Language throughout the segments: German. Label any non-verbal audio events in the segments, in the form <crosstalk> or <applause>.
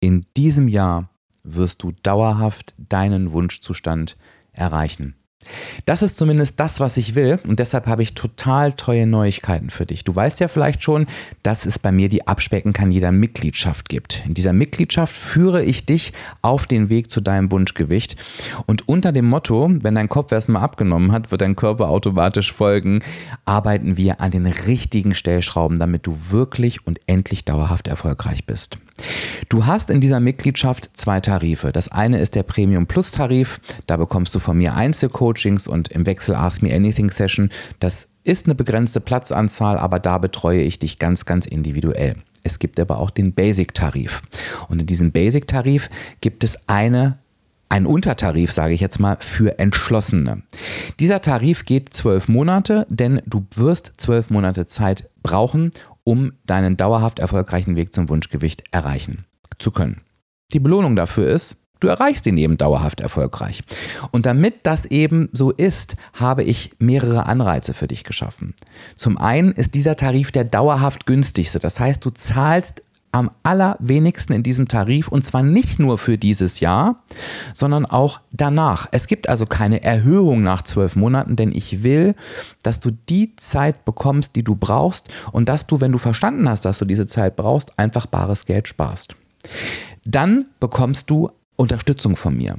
in diesem Jahr wirst du dauerhaft deinen Wunschzustand erreichen. Das ist zumindest das, was ich will und deshalb habe ich total tolle Neuigkeiten für dich. Du weißt ja vielleicht schon, dass es bei mir die Abspecken kann jeder Mitgliedschaft gibt. In dieser Mitgliedschaft führe ich dich auf den Weg zu deinem Wunschgewicht und unter dem Motto, wenn dein Kopf erstmal abgenommen hat, wird dein Körper automatisch folgen, arbeiten wir an den richtigen Stellschrauben, damit du wirklich und endlich dauerhaft erfolgreich bist. Du hast in dieser Mitgliedschaft zwei Tarife. Das eine ist der Premium Plus Tarif. Da bekommst du von mir Einzelcoachings und im Wechsel Ask Me Anything Session. Das ist eine begrenzte Platzanzahl, aber da betreue ich dich ganz, ganz individuell. Es gibt aber auch den Basic-Tarif. Und in diesem Basic-Tarif gibt es eine ein Untertarif, sage ich jetzt mal, für Entschlossene. Dieser Tarif geht zwölf Monate, denn du wirst zwölf Monate Zeit brauchen, um deinen dauerhaft erfolgreichen Weg zum Wunschgewicht erreichen zu können. Die Belohnung dafür ist, du erreichst ihn eben dauerhaft erfolgreich. Und damit das eben so ist, habe ich mehrere Anreize für dich geschaffen. Zum einen ist dieser Tarif der dauerhaft günstigste. Das heißt, du zahlst am allerwenigsten in diesem Tarif und zwar nicht nur für dieses Jahr, sondern auch danach. Es gibt also keine Erhöhung nach zwölf Monaten, denn ich will, dass du die Zeit bekommst, die du brauchst und dass du, wenn du verstanden hast, dass du diese Zeit brauchst, einfach bares Geld sparst. Dann bekommst du Unterstützung von mir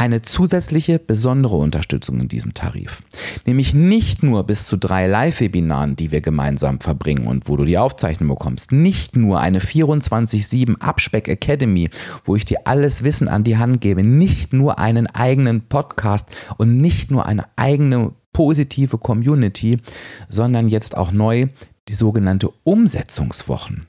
eine zusätzliche besondere Unterstützung in diesem Tarif. Nämlich nicht nur bis zu drei Live-Webinaren, die wir gemeinsam verbringen und wo du die Aufzeichnung bekommst. Nicht nur eine 24-7 Abspeck Academy, wo ich dir alles Wissen an die Hand gebe. Nicht nur einen eigenen Podcast und nicht nur eine eigene positive Community, sondern jetzt auch neu die sogenannte Umsetzungswochen.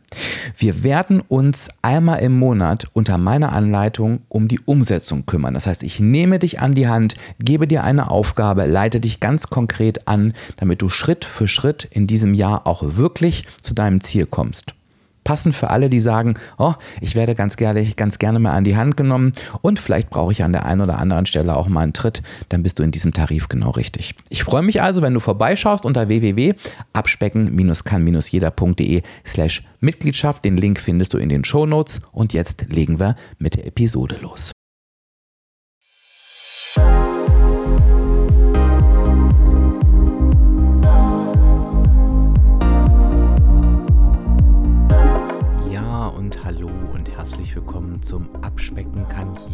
Wir werden uns einmal im Monat unter meiner Anleitung um die Umsetzung kümmern. Das heißt, ich nehme dich an die Hand, gebe dir eine Aufgabe, leite dich ganz konkret an, damit du Schritt für Schritt in diesem Jahr auch wirklich zu deinem Ziel kommst passend für alle, die sagen, oh, ich werde ganz gerne, ganz gerne mal an die Hand genommen und vielleicht brauche ich an der einen oder anderen Stelle auch mal einen Tritt, dann bist du in diesem Tarif genau richtig. Ich freue mich also, wenn du vorbeischaust unter www.abspecken-kann-jeder.de slash Mitgliedschaft. Den Link findest du in den Show Notes und jetzt legen wir mit der Episode los.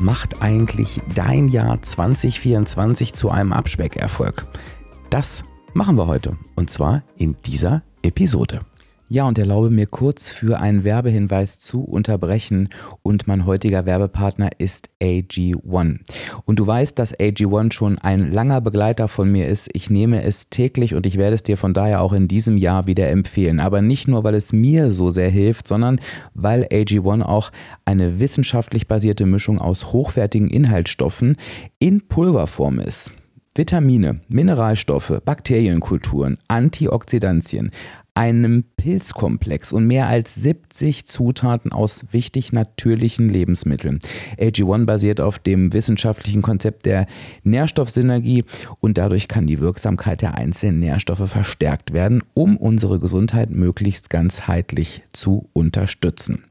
macht eigentlich dein Jahr 2024 zu einem Abspeckerfolg? Das machen wir heute und zwar in dieser Episode. Ja, und erlaube mir kurz für einen Werbehinweis zu unterbrechen. Und mein heutiger Werbepartner ist AG1. Und du weißt, dass AG1 schon ein langer Begleiter von mir ist. Ich nehme es täglich und ich werde es dir von daher auch in diesem Jahr wieder empfehlen. Aber nicht nur, weil es mir so sehr hilft, sondern weil AG1 auch eine wissenschaftlich basierte Mischung aus hochwertigen Inhaltsstoffen in Pulverform ist. Vitamine, Mineralstoffe, Bakterienkulturen, Antioxidantien, einem Pilzkomplex und mehr als 70 Zutaten aus wichtig natürlichen Lebensmitteln. AG1 basiert auf dem wissenschaftlichen Konzept der Nährstoffsynergie und dadurch kann die Wirksamkeit der einzelnen Nährstoffe verstärkt werden, um unsere Gesundheit möglichst ganzheitlich zu unterstützen.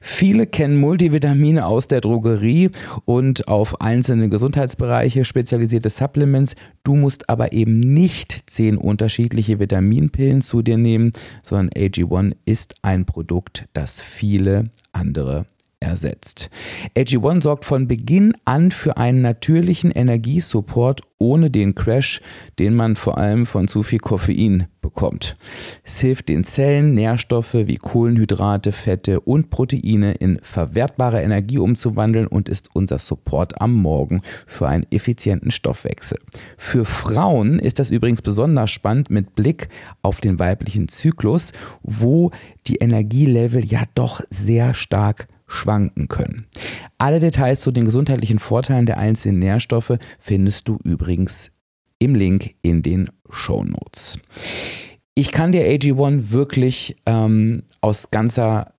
Viele kennen Multivitamine aus der Drogerie und auf einzelne Gesundheitsbereiche spezialisierte Supplements. Du musst aber eben nicht zehn unterschiedliche Vitaminpillen zu dir nehmen, sondern AG1 ist ein Produkt, das viele andere ersetzt. AG1 sorgt von Beginn an für einen natürlichen Energiesupport ohne den Crash, den man vor allem von zu viel Koffein bekommt. Es hilft den Zellen, Nährstoffe wie Kohlenhydrate, Fette und Proteine in verwertbare Energie umzuwandeln und ist unser Support am Morgen für einen effizienten Stoffwechsel. Für Frauen ist das übrigens besonders spannend mit Blick auf den weiblichen Zyklus, wo die Energielevel ja doch sehr stark schwanken können. Alle Details zu den gesundheitlichen Vorteilen der einzelnen Nährstoffe findest du übrigens im Link in den Show Notes. Ich kann dir AG1 wirklich ähm, aus ganzer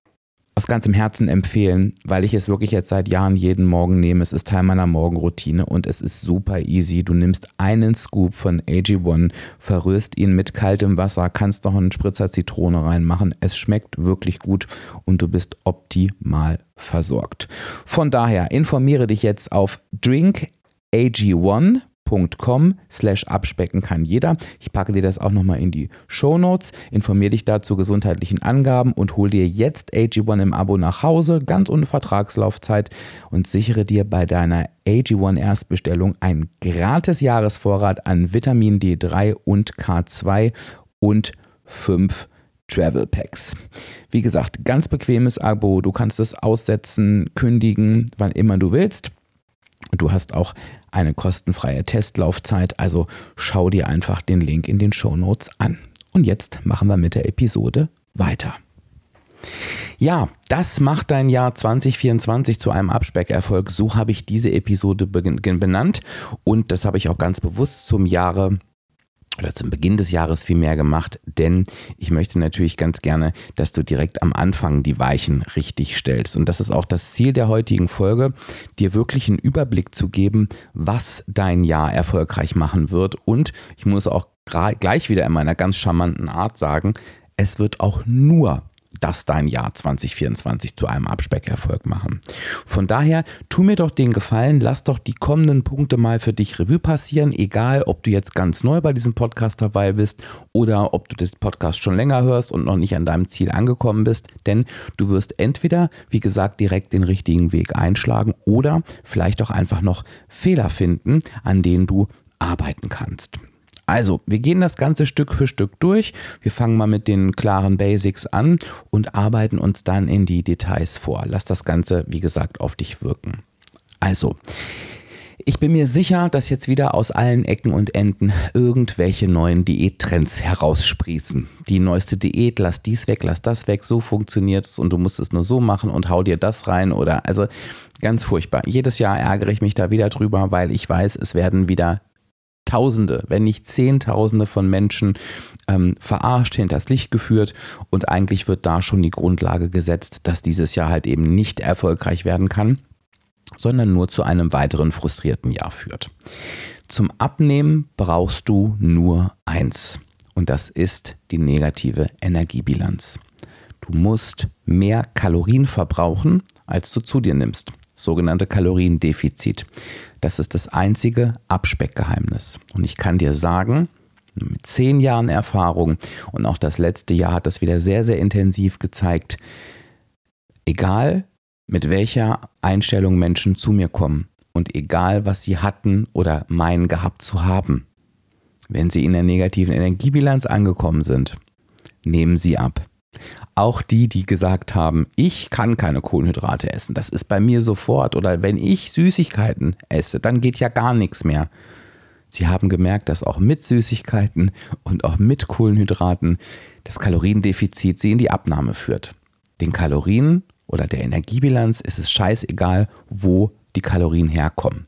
aus ganzem Herzen empfehlen, weil ich es wirklich jetzt seit Jahren jeden Morgen nehme. Es ist Teil meiner Morgenroutine und es ist super easy. Du nimmst einen Scoop von AG1, verrührst ihn mit kaltem Wasser, kannst noch einen Spritzer Zitrone reinmachen. Es schmeckt wirklich gut und du bist optimal versorgt. Von daher informiere dich jetzt auf drinkag1 com slash abspecken kann jeder. Ich packe dir das auch nochmal in die Show Notes. Informiere dich dazu gesundheitlichen Angaben und hol dir jetzt AG1 im Abo nach Hause, ganz ohne Vertragslaufzeit und sichere dir bei deiner AG1 Erstbestellung einen gratis Jahresvorrat an Vitamin D3 und K2 und 5 Travel Packs. Wie gesagt, ganz bequemes Abo. Du kannst es aussetzen, kündigen, wann immer du willst. Du hast auch eine kostenfreie Testlaufzeit, also schau dir einfach den Link in den Show Notes an. Und jetzt machen wir mit der Episode weiter. Ja, das macht dein Jahr 2024 zu einem Abspeckerfolg. So habe ich diese Episode benannt und das habe ich auch ganz bewusst zum Jahre oder zum Beginn des Jahres viel mehr gemacht, denn ich möchte natürlich ganz gerne, dass du direkt am Anfang die Weichen richtig stellst. Und das ist auch das Ziel der heutigen Folge, dir wirklich einen Überblick zu geben, was dein Jahr erfolgreich machen wird. Und ich muss auch gleich wieder in meiner ganz charmanten Art sagen, es wird auch nur das dein Jahr 2024 zu einem Abspeckerfolg machen. Von daher, tu mir doch den Gefallen, lass doch die kommenden Punkte mal für dich Revue passieren, egal ob du jetzt ganz neu bei diesem Podcast dabei bist oder ob du das Podcast schon länger hörst und noch nicht an deinem Ziel angekommen bist, denn du wirst entweder, wie gesagt, direkt den richtigen Weg einschlagen oder vielleicht auch einfach noch Fehler finden, an denen du arbeiten kannst. Also, wir gehen das Ganze Stück für Stück durch. Wir fangen mal mit den klaren Basics an und arbeiten uns dann in die Details vor. Lass das Ganze, wie gesagt, auf dich wirken. Also, ich bin mir sicher, dass jetzt wieder aus allen Ecken und Enden irgendwelche neuen Diättrends heraussprießen. Die neueste Diät, lass dies weg, lass das weg, so funktioniert es und du musst es nur so machen und hau dir das rein oder also ganz furchtbar. Jedes Jahr ärgere ich mich da wieder drüber, weil ich weiß, es werden wieder Tausende, wenn nicht Zehntausende von Menschen ähm, verarscht, hinters Licht geführt und eigentlich wird da schon die Grundlage gesetzt, dass dieses Jahr halt eben nicht erfolgreich werden kann, sondern nur zu einem weiteren frustrierten Jahr führt. Zum Abnehmen brauchst du nur eins und das ist die negative Energiebilanz. Du musst mehr Kalorien verbrauchen, als du zu dir nimmst sogenannte Kaloriendefizit. Das ist das einzige Abspeckgeheimnis. Und ich kann dir sagen, mit zehn Jahren Erfahrung und auch das letzte Jahr hat das wieder sehr, sehr intensiv gezeigt, egal mit welcher Einstellung Menschen zu mir kommen und egal was sie hatten oder meinen gehabt zu haben, wenn sie in der negativen Energiebilanz angekommen sind, nehmen sie ab. Auch die, die gesagt haben, ich kann keine Kohlenhydrate essen, das ist bei mir sofort. Oder wenn ich Süßigkeiten esse, dann geht ja gar nichts mehr. Sie haben gemerkt, dass auch mit Süßigkeiten und auch mit Kohlenhydraten das Kaloriendefizit sie in die Abnahme führt. Den Kalorien oder der Energiebilanz ist es scheißegal, wo die Kalorien herkommen.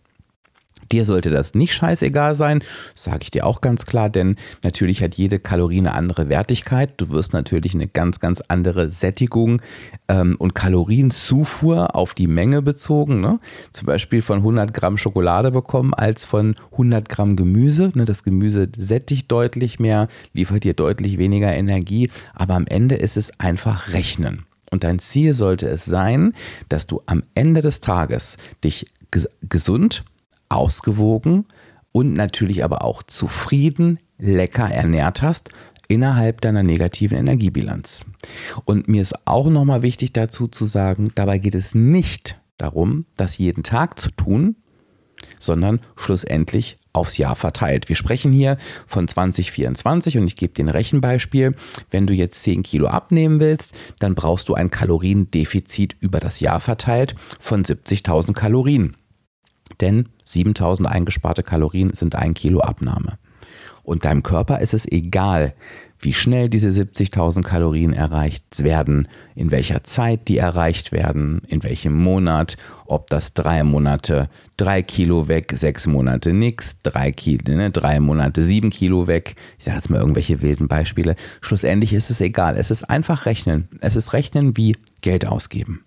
Dir sollte das nicht scheißegal sein, sage ich dir auch ganz klar, denn natürlich hat jede Kalorie eine andere Wertigkeit. Du wirst natürlich eine ganz, ganz andere Sättigung ähm, und Kalorienzufuhr auf die Menge bezogen. Ne? Zum Beispiel von 100 Gramm Schokolade bekommen als von 100 Gramm Gemüse. Ne? Das Gemüse sättigt deutlich mehr, liefert dir deutlich weniger Energie, aber am Ende ist es einfach Rechnen. Und dein Ziel sollte es sein, dass du am Ende des Tages dich gesund ausgewogen und natürlich aber auch zufrieden, lecker ernährt hast innerhalb deiner negativen Energiebilanz. Und mir ist auch nochmal wichtig dazu zu sagen, dabei geht es nicht darum, das jeden Tag zu tun, sondern schlussendlich aufs Jahr verteilt. Wir sprechen hier von 2024 und ich gebe dir ein Rechenbeispiel. Wenn du jetzt 10 Kilo abnehmen willst, dann brauchst du ein Kaloriendefizit über das Jahr verteilt von 70.000 Kalorien. Denn 7000 eingesparte Kalorien sind ein Kilo Abnahme. Und deinem Körper ist es egal, wie schnell diese 70.000 Kalorien erreicht werden, in welcher Zeit die erreicht werden, in welchem Monat, ob das drei Monate drei Kilo weg, sechs Monate nix, drei, Kilo, ne, drei Monate sieben Kilo weg. Ich sage jetzt mal irgendwelche wilden Beispiele. Schlussendlich ist es egal. Es ist einfach rechnen. Es ist rechnen wie Geld ausgeben.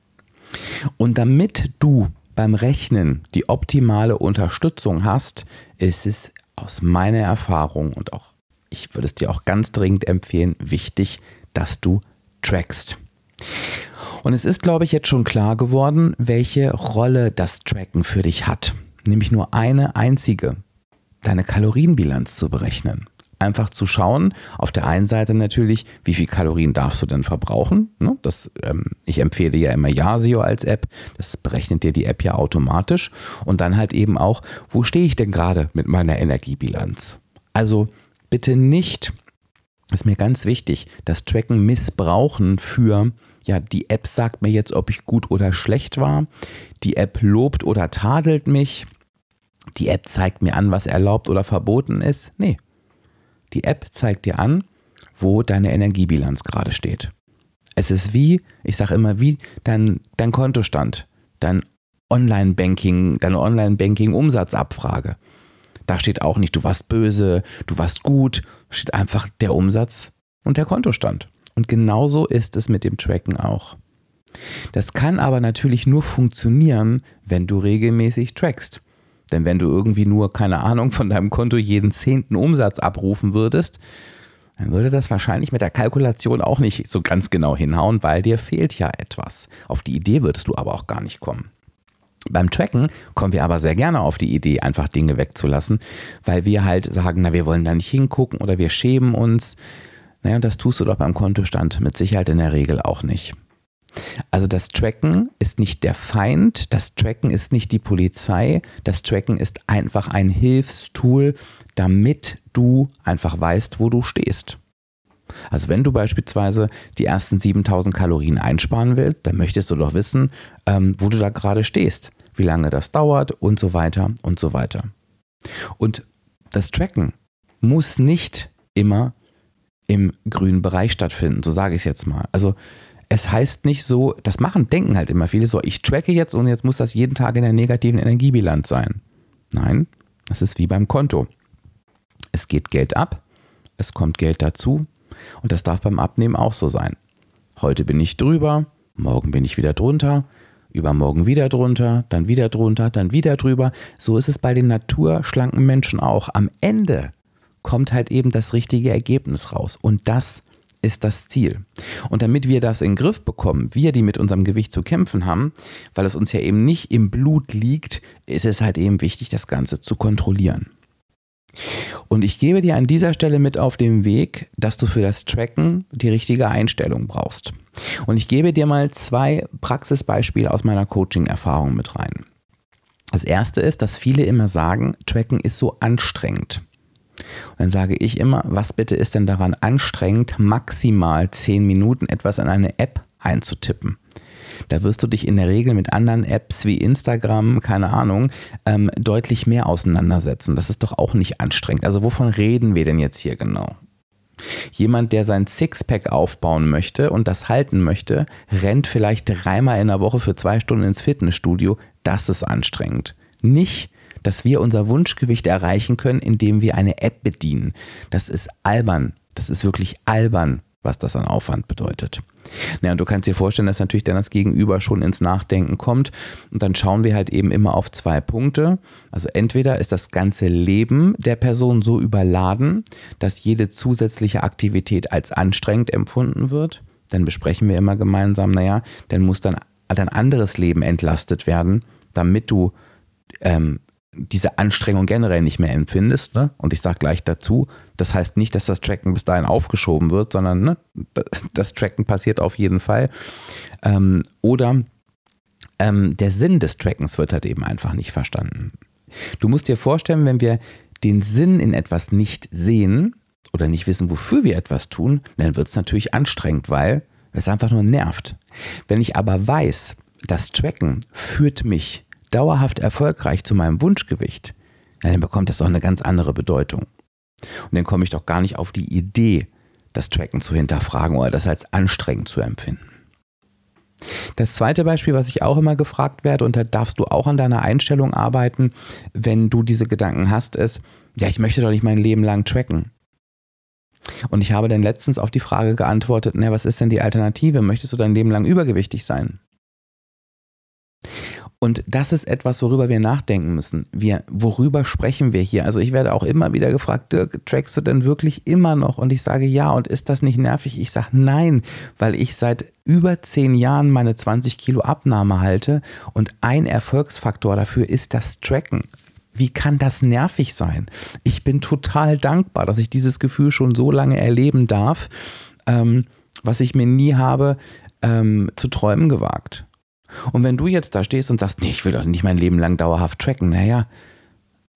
Und damit du beim Rechnen die optimale Unterstützung hast, ist es aus meiner Erfahrung und auch ich würde es dir auch ganz dringend empfehlen, wichtig, dass du trackst. Und es ist, glaube ich, jetzt schon klar geworden, welche Rolle das Tracken für dich hat. Nämlich nur eine einzige, deine Kalorienbilanz zu berechnen. Einfach zu schauen, auf der einen Seite natürlich, wie viel Kalorien darfst du denn verbrauchen. Ne? Das, ähm, ich empfehle ja immer Yasio als App, das berechnet dir die App ja automatisch. Und dann halt eben auch, wo stehe ich denn gerade mit meiner Energiebilanz? Also bitte nicht, ist mir ganz wichtig, das Tracken missbrauchen für, ja, die App sagt mir jetzt, ob ich gut oder schlecht war, die App lobt oder tadelt mich, die App zeigt mir an, was erlaubt oder verboten ist. Nee, die App zeigt dir an, wo deine Energiebilanz gerade steht. Es ist wie, ich sage immer, wie dein, dein Kontostand, dein Online-Banking, deine Online-Banking-Umsatzabfrage. Da steht auch nicht, du warst böse, du warst gut, steht einfach der Umsatz und der Kontostand. Und genauso ist es mit dem Tracken auch. Das kann aber natürlich nur funktionieren, wenn du regelmäßig trackst. Denn wenn du irgendwie nur, keine Ahnung, von deinem Konto jeden zehnten Umsatz abrufen würdest, dann würde das wahrscheinlich mit der Kalkulation auch nicht so ganz genau hinhauen, weil dir fehlt ja etwas. Auf die Idee würdest du aber auch gar nicht kommen. Beim Tracken kommen wir aber sehr gerne auf die Idee, einfach Dinge wegzulassen, weil wir halt sagen, na, wir wollen da nicht hingucken oder wir schämen uns. Naja, das tust du doch beim Kontostand mit Sicherheit in der Regel auch nicht. Also das Tracken ist nicht der Feind, das Tracken ist nicht die Polizei, das Tracken ist einfach ein Hilfstool, damit du einfach weißt, wo du stehst. Also wenn du beispielsweise die ersten 7000 Kalorien einsparen willst, dann möchtest du doch wissen, ähm, wo du da gerade stehst, wie lange das dauert und so weiter und so weiter. Und das Tracken muss nicht immer im grünen Bereich stattfinden, so sage ich es jetzt mal. Also es heißt nicht so, das machen, denken halt immer viele so, ich tracke jetzt und jetzt muss das jeden Tag in der negativen Energiebilanz sein. Nein, das ist wie beim Konto. Es geht Geld ab, es kommt Geld dazu und das darf beim Abnehmen auch so sein. Heute bin ich drüber, morgen bin ich wieder drunter, übermorgen wieder drunter, dann wieder drunter, dann wieder drüber. So ist es bei den naturschlanken Menschen auch. Am Ende kommt halt eben das richtige Ergebnis raus. Und das ist das Ziel. Und damit wir das in den Griff bekommen, wir, die mit unserem Gewicht zu kämpfen haben, weil es uns ja eben nicht im Blut liegt, ist es halt eben wichtig, das Ganze zu kontrollieren. Und ich gebe dir an dieser Stelle mit auf den Weg, dass du für das Tracken die richtige Einstellung brauchst. Und ich gebe dir mal zwei Praxisbeispiele aus meiner Coaching-Erfahrung mit rein. Das erste ist, dass viele immer sagen, Tracken ist so anstrengend. Und dann sage ich immer, was bitte ist denn daran anstrengend, maximal 10 Minuten etwas in eine App einzutippen? Da wirst du dich in der Regel mit anderen Apps wie Instagram, keine Ahnung, ähm, deutlich mehr auseinandersetzen. Das ist doch auch nicht anstrengend. Also wovon reden wir denn jetzt hier genau? Jemand, der sein Sixpack aufbauen möchte und das halten möchte, rennt vielleicht dreimal in der Woche für zwei Stunden ins Fitnessstudio. Das ist anstrengend. Nicht, dass wir unser Wunschgewicht erreichen können, indem wir eine App bedienen. Das ist albern. Das ist wirklich albern, was das an Aufwand bedeutet. Ja, und du kannst dir vorstellen, dass natürlich dann das Gegenüber schon ins Nachdenken kommt. Und dann schauen wir halt eben immer auf zwei Punkte. Also entweder ist das ganze Leben der Person so überladen, dass jede zusätzliche Aktivität als anstrengend empfunden wird. Dann besprechen wir immer gemeinsam, naja, dann muss dann dein anderes Leben entlastet werden, damit du ähm, diese Anstrengung generell nicht mehr empfindest. Ne? Und ich sage gleich dazu, das heißt nicht, dass das Tracken bis dahin aufgeschoben wird, sondern ne, das Tracken passiert auf jeden Fall. Ähm, oder ähm, der Sinn des Trackens wird halt eben einfach nicht verstanden. Du musst dir vorstellen, wenn wir den Sinn in etwas nicht sehen oder nicht wissen, wofür wir etwas tun, dann wird es natürlich anstrengend, weil es einfach nur nervt. Wenn ich aber weiß, das Tracken führt mich dauerhaft erfolgreich zu meinem Wunschgewicht, dann bekommt das auch eine ganz andere Bedeutung. Und dann komme ich doch gar nicht auf die Idee, das Tracken zu hinterfragen oder das als anstrengend zu empfinden. Das zweite Beispiel, was ich auch immer gefragt werde, und da darfst du auch an deiner Einstellung arbeiten, wenn du diese Gedanken hast, ist, ja, ich möchte doch nicht mein Leben lang tracken. Und ich habe dann letztens auf die Frage geantwortet, na, was ist denn die Alternative? Möchtest du dein Leben lang übergewichtig sein? Und das ist etwas, worüber wir nachdenken müssen. Wir, worüber sprechen wir hier? Also ich werde auch immer wieder gefragt, Dirk, trackst du denn wirklich immer noch? Und ich sage ja. Und ist das nicht nervig? Ich sage nein, weil ich seit über zehn Jahren meine 20 Kilo Abnahme halte. Und ein Erfolgsfaktor dafür ist das Tracken. Wie kann das nervig sein? Ich bin total dankbar, dass ich dieses Gefühl schon so lange erleben darf, ähm, was ich mir nie habe ähm, zu träumen gewagt. Und wenn du jetzt da stehst und sagst, nee, ich will doch nicht mein Leben lang dauerhaft tracken, naja,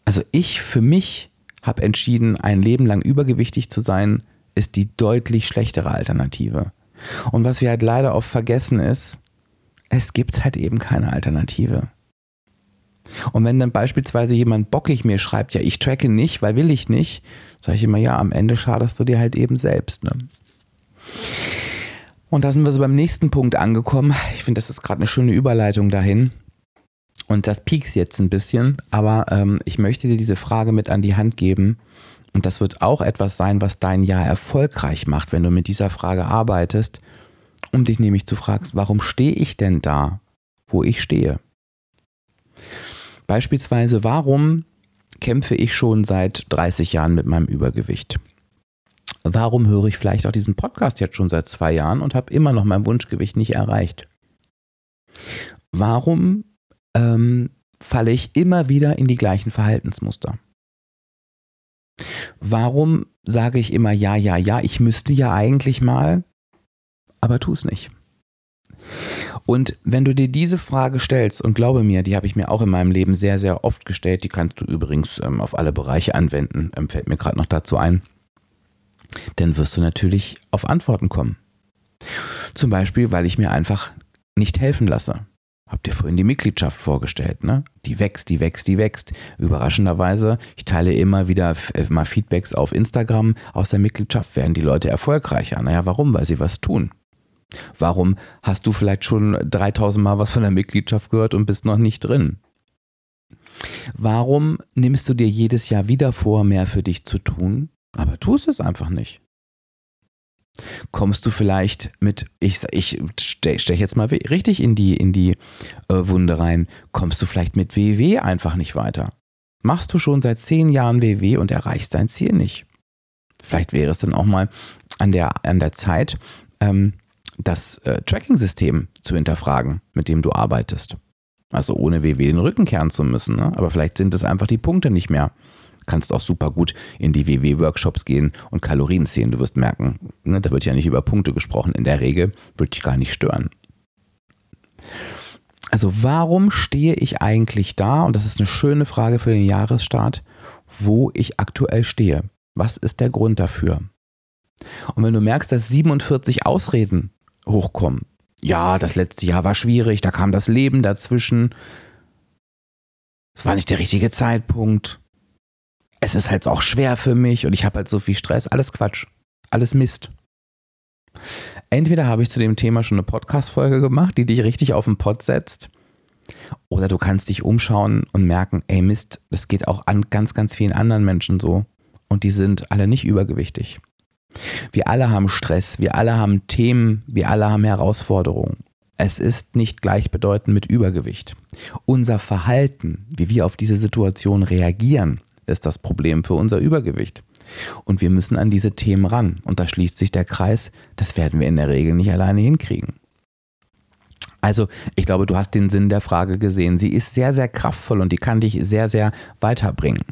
also ich für mich habe entschieden, ein Leben lang übergewichtig zu sein, ist die deutlich schlechtere Alternative. Und was wir halt leider oft vergessen ist, es gibt halt eben keine Alternative. Und wenn dann beispielsweise jemand bockig mir schreibt, ja, ich tracke nicht, weil will ich nicht, sage ich immer, ja, am Ende schadest du dir halt eben selbst. Ne? Und da sind wir so beim nächsten Punkt angekommen. Ich finde, das ist gerade eine schöne Überleitung dahin. Und das piekst jetzt ein bisschen, aber ähm, ich möchte dir diese Frage mit an die Hand geben. Und das wird auch etwas sein, was dein Jahr erfolgreich macht, wenn du mit dieser Frage arbeitest, um dich nämlich zu fragen, warum stehe ich denn da, wo ich stehe? Beispielsweise, warum kämpfe ich schon seit 30 Jahren mit meinem Übergewicht? Warum höre ich vielleicht auch diesen Podcast jetzt schon seit zwei Jahren und habe immer noch mein Wunschgewicht nicht erreicht? Warum ähm, falle ich immer wieder in die gleichen Verhaltensmuster? Warum sage ich immer ja, ja, ja, ich müsste ja eigentlich mal, aber tu es nicht? Und wenn du dir diese Frage stellst, und glaube mir, die habe ich mir auch in meinem Leben sehr, sehr oft gestellt, die kannst du übrigens ähm, auf alle Bereiche anwenden, ähm, fällt mir gerade noch dazu ein dann wirst du natürlich auf Antworten kommen. Zum Beispiel, weil ich mir einfach nicht helfen lasse. Habt ihr vorhin die Mitgliedschaft vorgestellt, ne? Die wächst, die wächst, die wächst. Überraschenderweise, ich teile immer wieder äh, mal Feedbacks auf Instagram. Aus der Mitgliedschaft werden die Leute erfolgreicher. Naja, warum? Weil sie was tun. Warum hast du vielleicht schon 3000 Mal was von der Mitgliedschaft gehört und bist noch nicht drin? Warum nimmst du dir jedes Jahr wieder vor, mehr für dich zu tun? Aber tust es einfach nicht. Kommst du vielleicht mit, ich, ich steche jetzt mal richtig in die, in die äh, Wunde rein, kommst du vielleicht mit WW einfach nicht weiter? Machst du schon seit zehn Jahren WW und erreichst dein Ziel nicht? Vielleicht wäre es dann auch mal an der, an der Zeit, ähm, das äh, Tracking-System zu hinterfragen, mit dem du arbeitest. Also ohne WW den Rücken kehren zu müssen. Ne? Aber vielleicht sind es einfach die Punkte nicht mehr kannst auch super gut in die WW-Workshops gehen und Kalorien zählen. Du wirst merken, ne, da wird ja nicht über Punkte gesprochen. In der Regel würde dich gar nicht stören. Also warum stehe ich eigentlich da? Und das ist eine schöne Frage für den Jahresstart, wo ich aktuell stehe. Was ist der Grund dafür? Und wenn du merkst, dass 47 Ausreden hochkommen, ja, das letzte Jahr war schwierig, da kam das Leben dazwischen, es war nicht der richtige Zeitpunkt, es ist halt auch schwer für mich und ich habe halt so viel Stress. Alles Quatsch. Alles Mist. Entweder habe ich zu dem Thema schon eine Podcast-Folge gemacht, die dich richtig auf den Pott setzt, oder du kannst dich umschauen und merken, ey Mist, das geht auch an ganz, ganz vielen anderen Menschen so und die sind alle nicht übergewichtig. Wir alle haben Stress, wir alle haben Themen, wir alle haben Herausforderungen. Es ist nicht gleichbedeutend mit Übergewicht. Unser Verhalten, wie wir auf diese Situation reagieren, ist das Problem für unser Übergewicht. Und wir müssen an diese Themen ran. Und da schließt sich der Kreis. Das werden wir in der Regel nicht alleine hinkriegen. Also, ich glaube, du hast den Sinn der Frage gesehen. Sie ist sehr, sehr kraftvoll und die kann dich sehr, sehr weiterbringen.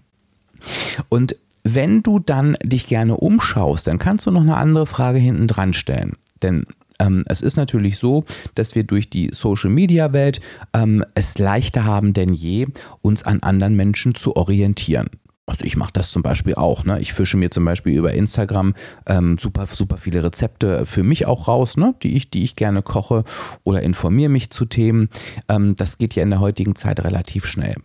Und wenn du dann dich gerne umschaust, dann kannst du noch eine andere Frage hinten dran stellen. Denn ähm, es ist natürlich so, dass wir durch die Social-Media-Welt ähm, es leichter haben denn je, uns an anderen Menschen zu orientieren. Also ich mache das zum Beispiel auch. Ne? Ich fische mir zum Beispiel über Instagram ähm, super, super viele Rezepte für mich auch raus, ne? die, ich, die ich gerne koche oder informiere mich zu Themen. Ähm, das geht ja in der heutigen Zeit relativ schnell.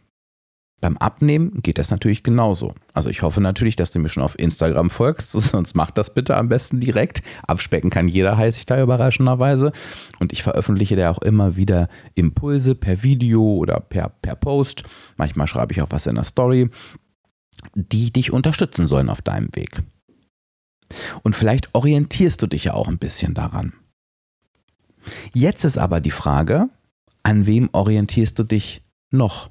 Beim Abnehmen geht das natürlich genauso. Also ich hoffe natürlich, dass du mir schon auf Instagram folgst, <laughs> sonst mach das bitte am besten direkt. Abspecken kann jeder, heiße ich da überraschenderweise. Und ich veröffentliche da auch immer wieder Impulse per Video oder per, per Post. Manchmal schreibe ich auch was in der Story, die dich unterstützen sollen auf deinem Weg. Und vielleicht orientierst du dich ja auch ein bisschen daran. Jetzt ist aber die Frage, an wem orientierst du dich noch?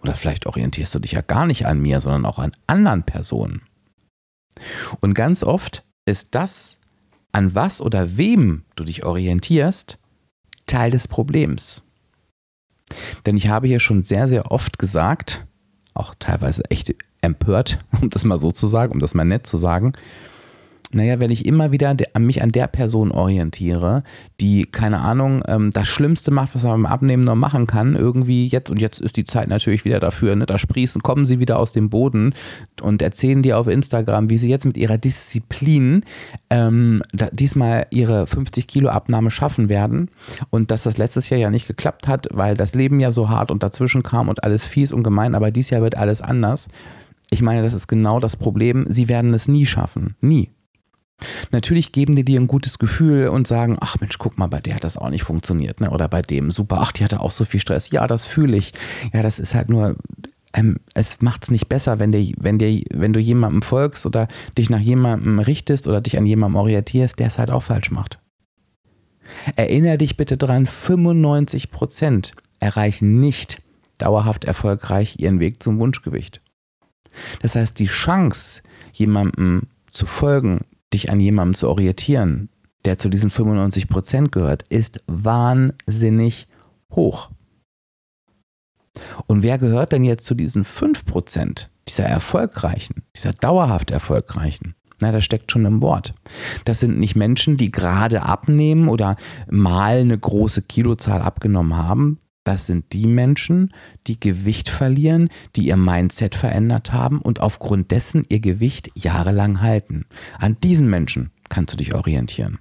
Oder vielleicht orientierst du dich ja gar nicht an mir, sondern auch an anderen Personen. Und ganz oft ist das, an was oder wem du dich orientierst, Teil des Problems. Denn ich habe hier schon sehr, sehr oft gesagt, auch teilweise echt empört, <laughs> um das mal so zu sagen, um das mal nett zu sagen, naja, wenn ich immer wieder mich an der Person orientiere, die, keine Ahnung, ähm, das Schlimmste macht, was man beim Abnehmen noch machen kann, irgendwie jetzt, und jetzt ist die Zeit natürlich wieder dafür, ne, da sprießen, kommen sie wieder aus dem Boden und erzählen dir auf Instagram, wie sie jetzt mit ihrer Disziplin ähm, diesmal ihre 50 Kilo Abnahme schaffen werden und dass das letztes Jahr ja nicht geklappt hat, weil das Leben ja so hart und dazwischen kam und alles fies und gemein, aber dieses Jahr wird alles anders. Ich meine, das ist genau das Problem. Sie werden es nie schaffen. Nie. Natürlich geben die dir ein gutes Gefühl und sagen, ach Mensch, guck mal, bei der hat das auch nicht funktioniert, ne? Oder bei dem, super, ach, die hatte auch so viel Stress. Ja, das fühle ich. Ja, das ist halt nur, ähm, es macht es nicht besser, wenn, der, wenn, der, wenn du jemandem folgst oder dich nach jemandem richtest oder dich an jemandem orientierst, der es halt auch falsch macht. Erinnere dich bitte dran, 95 Prozent erreichen nicht dauerhaft erfolgreich ihren Weg zum Wunschgewicht. Das heißt, die Chance, jemandem zu folgen, dich an jemandem zu orientieren, der zu diesen 95 Prozent gehört, ist wahnsinnig hoch. Und wer gehört denn jetzt zu diesen 5 Prozent, dieser erfolgreichen, dieser dauerhaft erfolgreichen? Na, das steckt schon im Wort. Das sind nicht Menschen, die gerade abnehmen oder mal eine große Kilozahl abgenommen haben. Das sind die Menschen, die Gewicht verlieren, die ihr Mindset verändert haben und aufgrund dessen ihr Gewicht jahrelang halten. An diesen Menschen kannst du dich orientieren.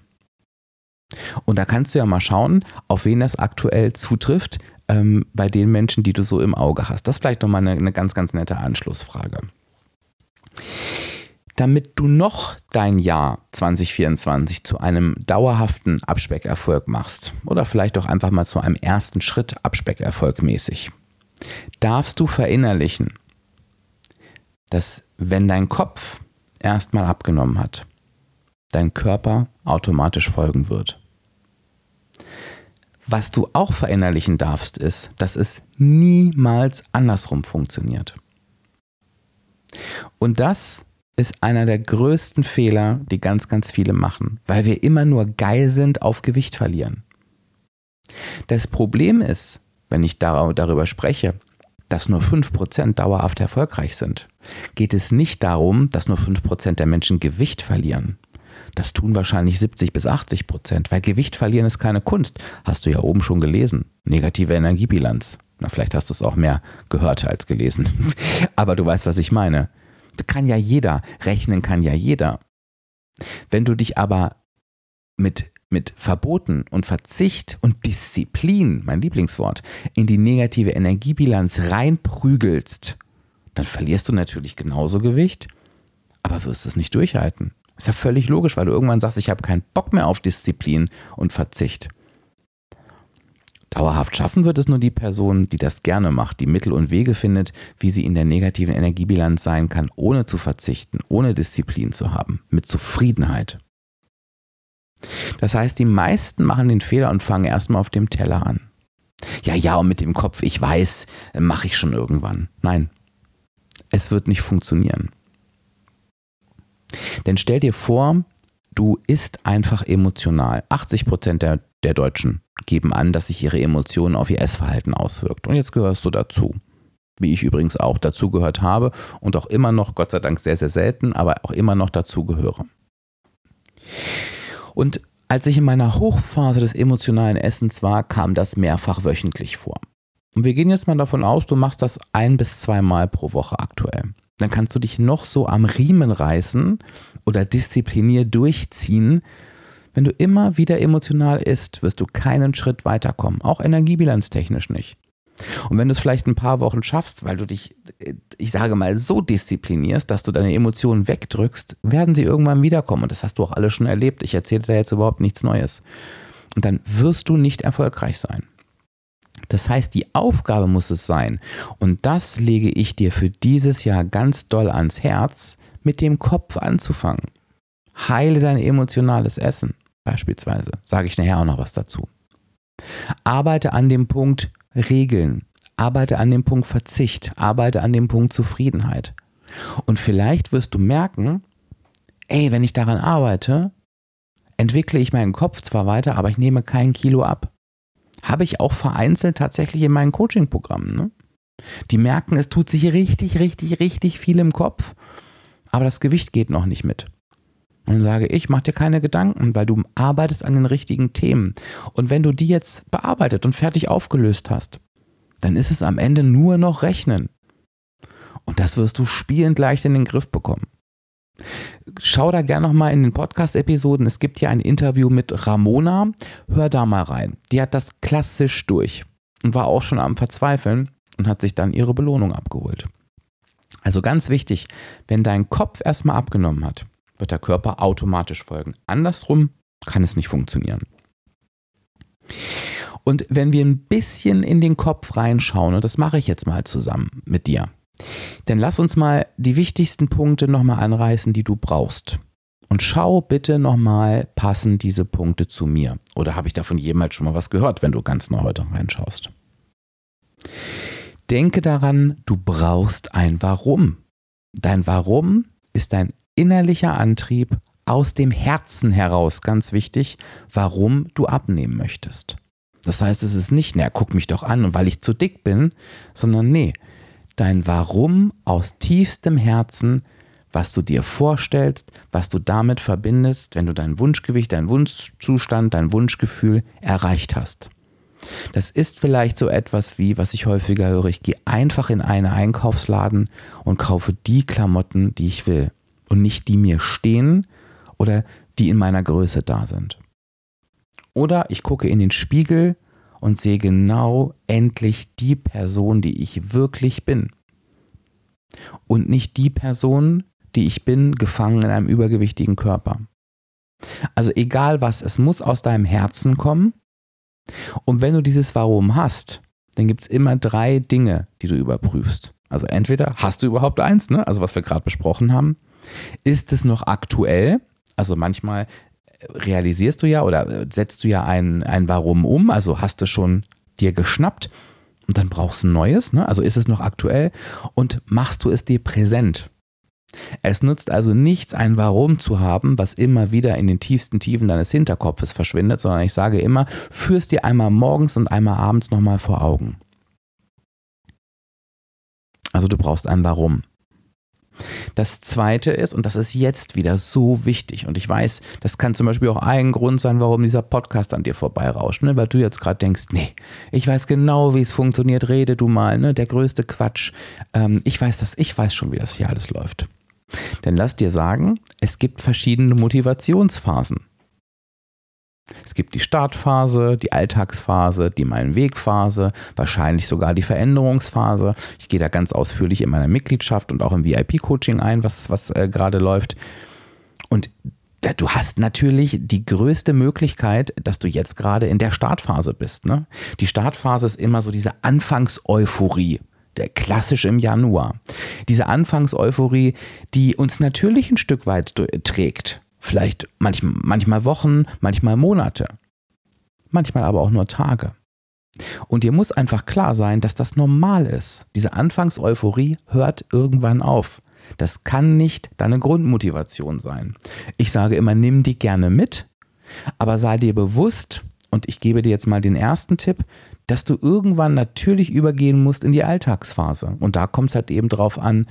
Und da kannst du ja mal schauen, auf wen das aktuell zutrifft, ähm, bei den Menschen, die du so im Auge hast. Das ist vielleicht nochmal eine, eine ganz, ganz nette Anschlussfrage damit du noch dein Jahr 2024 zu einem dauerhaften Abspeckerfolg machst oder vielleicht auch einfach mal zu einem ersten Schritt Abspeckerfolg mäßig, darfst du verinnerlichen, dass wenn dein Kopf erstmal abgenommen hat, dein Körper automatisch folgen wird. Was du auch verinnerlichen darfst, ist, dass es niemals andersrum funktioniert. Und das ist einer der größten Fehler, die ganz, ganz viele machen, weil wir immer nur geil sind auf Gewicht verlieren. Das Problem ist, wenn ich darüber spreche, dass nur 5% dauerhaft erfolgreich sind, geht es nicht darum, dass nur 5% der Menschen Gewicht verlieren. Das tun wahrscheinlich 70 bis 80 Prozent, weil Gewicht verlieren ist keine Kunst. Hast du ja oben schon gelesen. Negative Energiebilanz. Na, vielleicht hast du es auch mehr gehört als gelesen. <laughs> Aber du weißt, was ich meine kann ja jeder, rechnen kann ja jeder. Wenn du dich aber mit, mit Verboten und Verzicht und Disziplin, mein Lieblingswort, in die negative Energiebilanz reinprügelst, dann verlierst du natürlich genauso Gewicht, aber wirst es nicht durchhalten. Ist ja völlig logisch, weil du irgendwann sagst, ich habe keinen Bock mehr auf Disziplin und Verzicht. Dauerhaft schaffen wird es nur die Person, die das gerne macht, die Mittel und Wege findet, wie sie in der negativen Energiebilanz sein kann, ohne zu verzichten, ohne Disziplin zu haben, mit Zufriedenheit. Das heißt, die meisten machen den Fehler und fangen erstmal auf dem Teller an. Ja, ja, und mit dem Kopf, ich weiß, mache ich schon irgendwann. Nein, es wird nicht funktionieren. Denn stell dir vor, du isst einfach emotional. 80 Prozent der, der Deutschen geben an, dass sich ihre Emotionen auf ihr Essverhalten auswirkt. Und jetzt gehörst du dazu. Wie ich übrigens auch dazugehört habe und auch immer noch, Gott sei Dank sehr, sehr selten, aber auch immer noch dazugehöre. Und als ich in meiner Hochphase des emotionalen Essens war, kam das mehrfach wöchentlich vor. Und wir gehen jetzt mal davon aus, du machst das ein bis zweimal pro Woche aktuell. Dann kannst du dich noch so am Riemen reißen oder diszipliniert durchziehen, wenn du immer wieder emotional isst, wirst du keinen Schritt weiterkommen, auch energiebilanztechnisch nicht. Und wenn du es vielleicht ein paar Wochen schaffst, weil du dich, ich sage mal, so disziplinierst, dass du deine Emotionen wegdrückst, werden sie irgendwann wiederkommen. Und das hast du auch alle schon erlebt. Ich erzähle da jetzt überhaupt nichts Neues. Und dann wirst du nicht erfolgreich sein. Das heißt, die Aufgabe muss es sein, und das lege ich dir für dieses Jahr ganz doll ans Herz, mit dem Kopf anzufangen. Heile dein emotionales Essen, beispielsweise. Sage ich nachher auch noch was dazu. Arbeite an dem Punkt Regeln. Arbeite an dem Punkt Verzicht. Arbeite an dem Punkt Zufriedenheit. Und vielleicht wirst du merken, ey, wenn ich daran arbeite, entwickle ich meinen Kopf zwar weiter, aber ich nehme kein Kilo ab. Habe ich auch vereinzelt tatsächlich in meinen Coaching-Programmen. Ne? Die merken, es tut sich richtig, richtig, richtig viel im Kopf, aber das Gewicht geht noch nicht mit. Und dann sage ich, mach dir keine Gedanken, weil du arbeitest an den richtigen Themen. Und wenn du die jetzt bearbeitet und fertig aufgelöst hast, dann ist es am Ende nur noch Rechnen. Und das wirst du spielend leicht in den Griff bekommen. Schau da gerne nochmal in den Podcast-Episoden. Es gibt hier ein Interview mit Ramona. Hör da mal rein. Die hat das klassisch durch und war auch schon am Verzweifeln und hat sich dann ihre Belohnung abgeholt. Also ganz wichtig, wenn dein Kopf erstmal abgenommen hat, wird der Körper automatisch folgen. Andersrum kann es nicht funktionieren. Und wenn wir ein bisschen in den Kopf reinschauen, und das mache ich jetzt mal zusammen mit dir, dann lass uns mal die wichtigsten Punkte nochmal anreißen, die du brauchst. Und schau bitte nochmal, passen diese Punkte zu mir? Oder habe ich davon jemals schon mal was gehört, wenn du ganz neu heute reinschaust? Denke daran, du brauchst ein Warum. Dein Warum ist dein innerlicher Antrieb aus dem Herzen heraus, ganz wichtig, warum du abnehmen möchtest. Das heißt, es ist nicht, na, guck mich doch an, weil ich zu dick bin, sondern nee, dein Warum aus tiefstem Herzen, was du dir vorstellst, was du damit verbindest, wenn du dein Wunschgewicht, dein Wunschzustand, dein Wunschgefühl erreicht hast. Das ist vielleicht so etwas wie, was ich häufiger höre, ich gehe einfach in einen Einkaufsladen und kaufe die Klamotten, die ich will und nicht die mir stehen oder die in meiner Größe da sind. Oder ich gucke in den Spiegel und sehe genau endlich die Person, die ich wirklich bin. Und nicht die Person, die ich bin, gefangen in einem übergewichtigen Körper. Also egal was, es muss aus deinem Herzen kommen. Und wenn du dieses Warum hast, dann gibt es immer drei Dinge, die du überprüfst. Also entweder hast du überhaupt eins, ne? also was wir gerade besprochen haben. Ist es noch aktuell? Also manchmal realisierst du ja oder setzt du ja ein, ein Warum um, also hast du schon dir geschnappt und dann brauchst du ein neues, ne? also ist es noch aktuell und machst du es dir präsent. Es nutzt also nichts, ein Warum zu haben, was immer wieder in den tiefsten Tiefen deines Hinterkopfes verschwindet, sondern ich sage immer, führst dir einmal morgens und einmal abends nochmal vor Augen. Also du brauchst ein Warum. Das zweite ist, und das ist jetzt wieder so wichtig, und ich weiß, das kann zum Beispiel auch ein Grund sein, warum dieser Podcast an dir vorbeirauscht, ne? weil du jetzt gerade denkst, nee, ich weiß genau, wie es funktioniert, rede du mal, ne? der größte Quatsch. Ähm, ich weiß das, ich weiß schon, wie das hier alles läuft. Denn lass dir sagen, es gibt verschiedene Motivationsphasen. Es gibt die Startphase, die Alltagsphase, die Mein Wegphase, wahrscheinlich sogar die Veränderungsphase. Ich gehe da ganz ausführlich in meiner Mitgliedschaft und auch im VIP-Coaching ein, was, was äh, gerade läuft. Und du hast natürlich die größte Möglichkeit, dass du jetzt gerade in der Startphase bist. Ne? Die Startphase ist immer so diese Anfangseuphorie. Der klassisch im Januar. Diese Anfangseuphorie, die uns natürlich ein Stück weit trägt. Vielleicht manchmal, manchmal Wochen, manchmal Monate. Manchmal aber auch nur Tage. Und dir muss einfach klar sein, dass das normal ist. Diese Anfangseuphorie hört irgendwann auf. Das kann nicht deine Grundmotivation sein. Ich sage immer, nimm die gerne mit, aber sei dir bewusst, und ich gebe dir jetzt mal den ersten Tipp, dass du irgendwann natürlich übergehen musst in die Alltagsphase. Und da kommt es halt eben drauf an,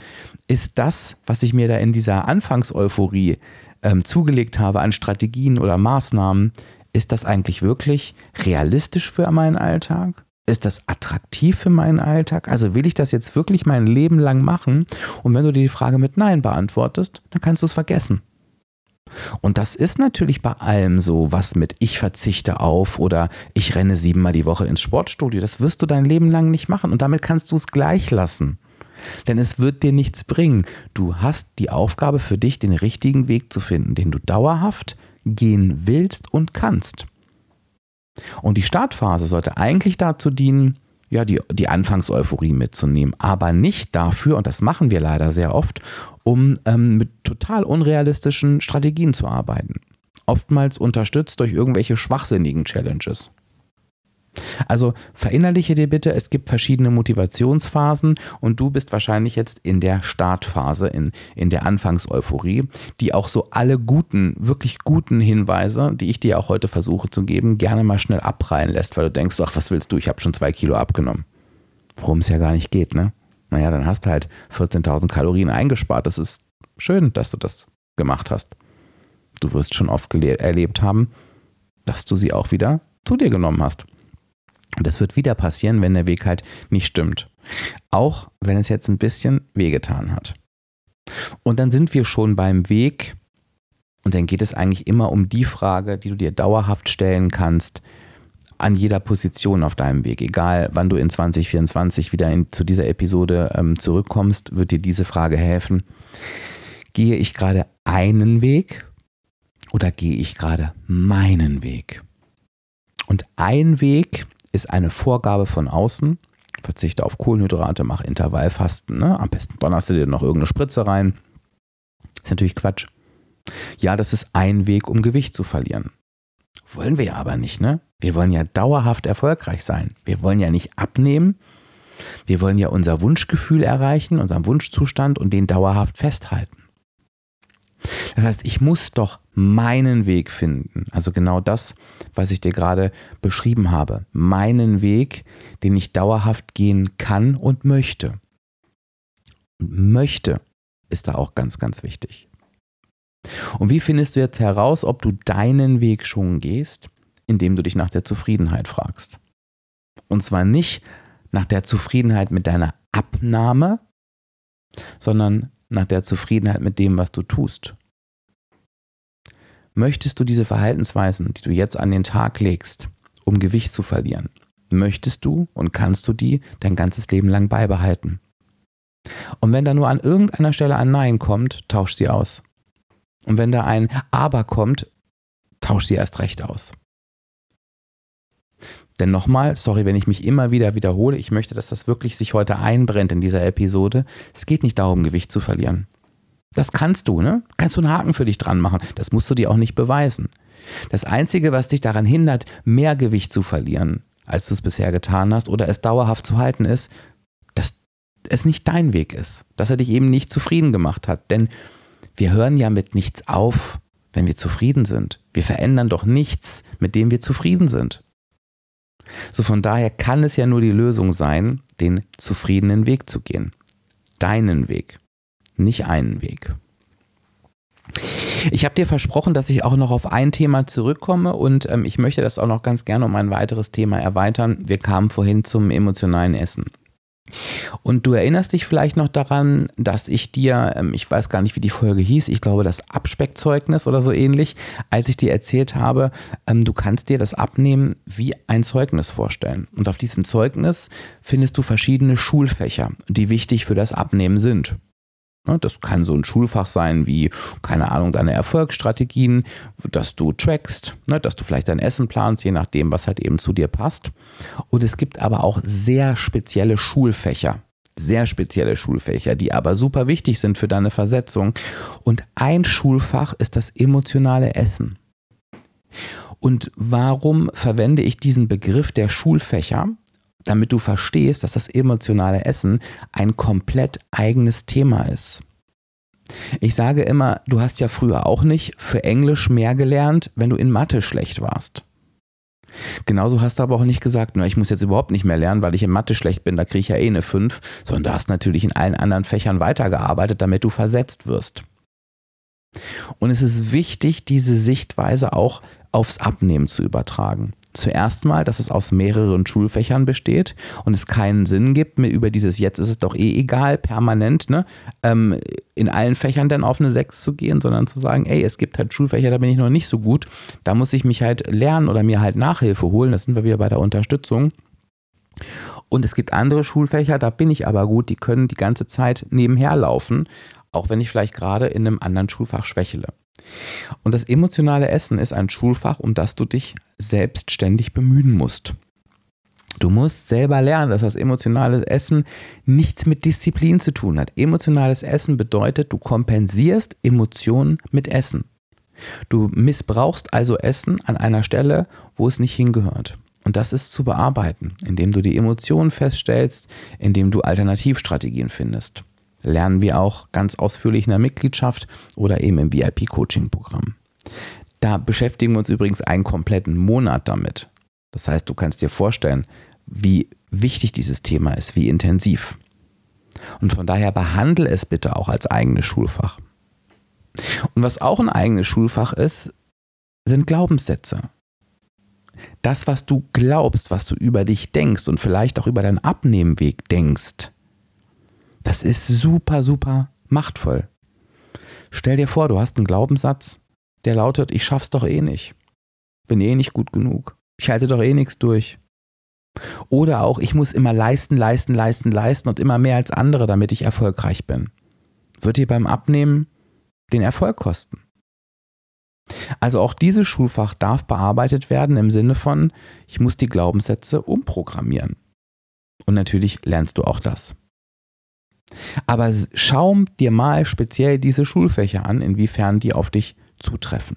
ist das, was ich mir da in dieser Anfangseuphorie ähm, zugelegt habe an Strategien oder Maßnahmen, ist das eigentlich wirklich realistisch für meinen Alltag? Ist das attraktiv für meinen Alltag? Also will ich das jetzt wirklich mein Leben lang machen? Und wenn du dir die Frage mit Nein beantwortest, dann kannst du es vergessen. Und das ist natürlich bei allem so, was mit ich verzichte auf oder ich renne siebenmal die Woche ins Sportstudio. Das wirst du dein Leben lang nicht machen und damit kannst du es gleich lassen. Denn es wird dir nichts bringen. Du hast die Aufgabe für dich, den richtigen Weg zu finden, den du dauerhaft gehen willst und kannst. Und die Startphase sollte eigentlich dazu dienen, ja, die, die Anfangseuphorie mitzunehmen, aber nicht dafür, und das machen wir leider sehr oft, um ähm, mit total unrealistischen Strategien zu arbeiten. Oftmals unterstützt durch irgendwelche schwachsinnigen Challenges. Also verinnerliche dir bitte, es gibt verschiedene Motivationsphasen und du bist wahrscheinlich jetzt in der Startphase, in, in der Anfangseuphorie, die auch so alle guten, wirklich guten Hinweise, die ich dir auch heute versuche zu geben, gerne mal schnell abprallen lässt, weil du denkst, ach, was willst du, ich habe schon zwei Kilo abgenommen. Worum es ja gar nicht geht, ne? Naja, dann hast du halt 14.000 Kalorien eingespart. Das ist schön, dass du das gemacht hast. Du wirst schon oft erlebt haben, dass du sie auch wieder zu dir genommen hast. Und das wird wieder passieren, wenn der Weg halt nicht stimmt. Auch wenn es jetzt ein bisschen wehgetan hat. Und dann sind wir schon beim Weg. Und dann geht es eigentlich immer um die Frage, die du dir dauerhaft stellen kannst, an jeder Position auf deinem Weg. Egal, wann du in 2024 wieder in, zu dieser Episode ähm, zurückkommst, wird dir diese Frage helfen. Gehe ich gerade einen Weg oder gehe ich gerade meinen Weg? Und ein Weg ist eine Vorgabe von außen. Verzichte auf Kohlenhydrate, mach Intervallfasten. Ne? Am besten donnerst du dir noch irgendeine Spritze rein. Ist natürlich Quatsch. Ja, das ist ein Weg, um Gewicht zu verlieren. Wollen wir ja aber nicht, ne? Wir wollen ja dauerhaft erfolgreich sein. Wir wollen ja nicht abnehmen. Wir wollen ja unser Wunschgefühl erreichen, unseren Wunschzustand und den dauerhaft festhalten. Das heißt, ich muss doch meinen Weg finden. Also genau das, was ich dir gerade beschrieben habe. Meinen Weg, den ich dauerhaft gehen kann und möchte. Und möchte ist da auch ganz, ganz wichtig. Und wie findest du jetzt heraus, ob du deinen Weg schon gehst? Indem du dich nach der Zufriedenheit fragst. Und zwar nicht nach der Zufriedenheit mit deiner Abnahme, sondern nach der Zufriedenheit mit dem, was du tust. Möchtest du diese Verhaltensweisen, die du jetzt an den Tag legst, um Gewicht zu verlieren, möchtest du und kannst du die dein ganzes Leben lang beibehalten? Und wenn da nur an irgendeiner Stelle ein Nein kommt, tausch sie aus. Und wenn da ein Aber kommt, tausch sie erst recht aus. Denn nochmal, sorry, wenn ich mich immer wieder wiederhole, ich möchte, dass das wirklich sich heute einbrennt in dieser Episode. Es geht nicht darum, Gewicht zu verlieren. Das kannst du, ne? Kannst du einen Haken für dich dran machen. Das musst du dir auch nicht beweisen. Das Einzige, was dich daran hindert, mehr Gewicht zu verlieren, als du es bisher getan hast, oder es dauerhaft zu halten, ist, dass es nicht dein Weg ist. Dass er dich eben nicht zufrieden gemacht hat. Denn wir hören ja mit nichts auf, wenn wir zufrieden sind. Wir verändern doch nichts, mit dem wir zufrieden sind. So von daher kann es ja nur die Lösung sein, den zufriedenen Weg zu gehen. Deinen Weg, nicht einen Weg. Ich habe dir versprochen, dass ich auch noch auf ein Thema zurückkomme und ähm, ich möchte das auch noch ganz gerne um ein weiteres Thema erweitern. Wir kamen vorhin zum emotionalen Essen. Und du erinnerst dich vielleicht noch daran, dass ich dir, ähm, ich weiß gar nicht, wie die Folge hieß, ich glaube das Abspeckzeugnis oder so ähnlich, als ich dir erzählt habe, ähm, du kannst dir das Abnehmen wie ein Zeugnis vorstellen. Und auf diesem Zeugnis findest du verschiedene Schulfächer, die wichtig für das Abnehmen sind. Ne, das kann so ein Schulfach sein wie, keine Ahnung, deine Erfolgsstrategien, dass du trackst, ne, dass du vielleicht dein Essen planst, je nachdem, was halt eben zu dir passt. Und es gibt aber auch sehr spezielle Schulfächer, sehr spezielle Schulfächer, die aber super wichtig sind für deine Versetzung. Und ein Schulfach ist das emotionale Essen. Und warum verwende ich diesen Begriff der Schulfächer? Damit du verstehst, dass das emotionale Essen ein komplett eigenes Thema ist. Ich sage immer, du hast ja früher auch nicht für Englisch mehr gelernt, wenn du in Mathe schlecht warst. Genauso hast du aber auch nicht gesagt, na, ich muss jetzt überhaupt nicht mehr lernen, weil ich in Mathe schlecht bin, da kriege ich ja eh eine 5, sondern du hast natürlich in allen anderen Fächern weitergearbeitet, damit du versetzt wirst. Und es ist wichtig, diese Sichtweise auch aufs Abnehmen zu übertragen. Zuerst mal, dass es aus mehreren Schulfächern besteht und es keinen Sinn gibt, mir über dieses Jetzt ist es doch eh egal, permanent, ne, ähm, in allen Fächern dann auf eine 6 zu gehen, sondern zu sagen, ey, es gibt halt Schulfächer, da bin ich noch nicht so gut, da muss ich mich halt lernen oder mir halt Nachhilfe holen, das sind wir wieder bei der Unterstützung. Und es gibt andere Schulfächer, da bin ich aber gut, die können die ganze Zeit nebenher laufen, auch wenn ich vielleicht gerade in einem anderen Schulfach schwächle. Und das emotionale Essen ist ein Schulfach, um das du dich selbstständig bemühen musst. Du musst selber lernen, dass das emotionale Essen nichts mit Disziplin zu tun hat. Emotionales Essen bedeutet, du kompensierst Emotionen mit Essen. Du missbrauchst also Essen an einer Stelle, wo es nicht hingehört. Und das ist zu bearbeiten, indem du die Emotionen feststellst, indem du Alternativstrategien findest. Lernen wir auch ganz ausführlich in der Mitgliedschaft oder eben im VIP-Coaching-Programm. Da beschäftigen wir uns übrigens einen kompletten Monat damit. Das heißt, du kannst dir vorstellen, wie wichtig dieses Thema ist, wie intensiv. Und von daher behandle es bitte auch als eigenes Schulfach. Und was auch ein eigenes Schulfach ist, sind Glaubenssätze das, was du glaubst, was du über dich denkst und vielleicht auch über deinen Abnehmweg denkst, das ist super, super machtvoll. Stell dir vor, du hast einen Glaubenssatz, der lautet, ich schaff's doch eh nicht. Bin eh nicht gut genug. Ich halte doch eh nichts durch. Oder auch, ich muss immer leisten, leisten, leisten, leisten und immer mehr als andere, damit ich erfolgreich bin. Wird dir beim Abnehmen den Erfolg kosten. Also auch dieses Schulfach darf bearbeitet werden im Sinne von, ich muss die Glaubenssätze umprogrammieren. Und natürlich lernst du auch das. Aber schau dir mal speziell diese Schulfächer an, inwiefern die auf dich zutreffen.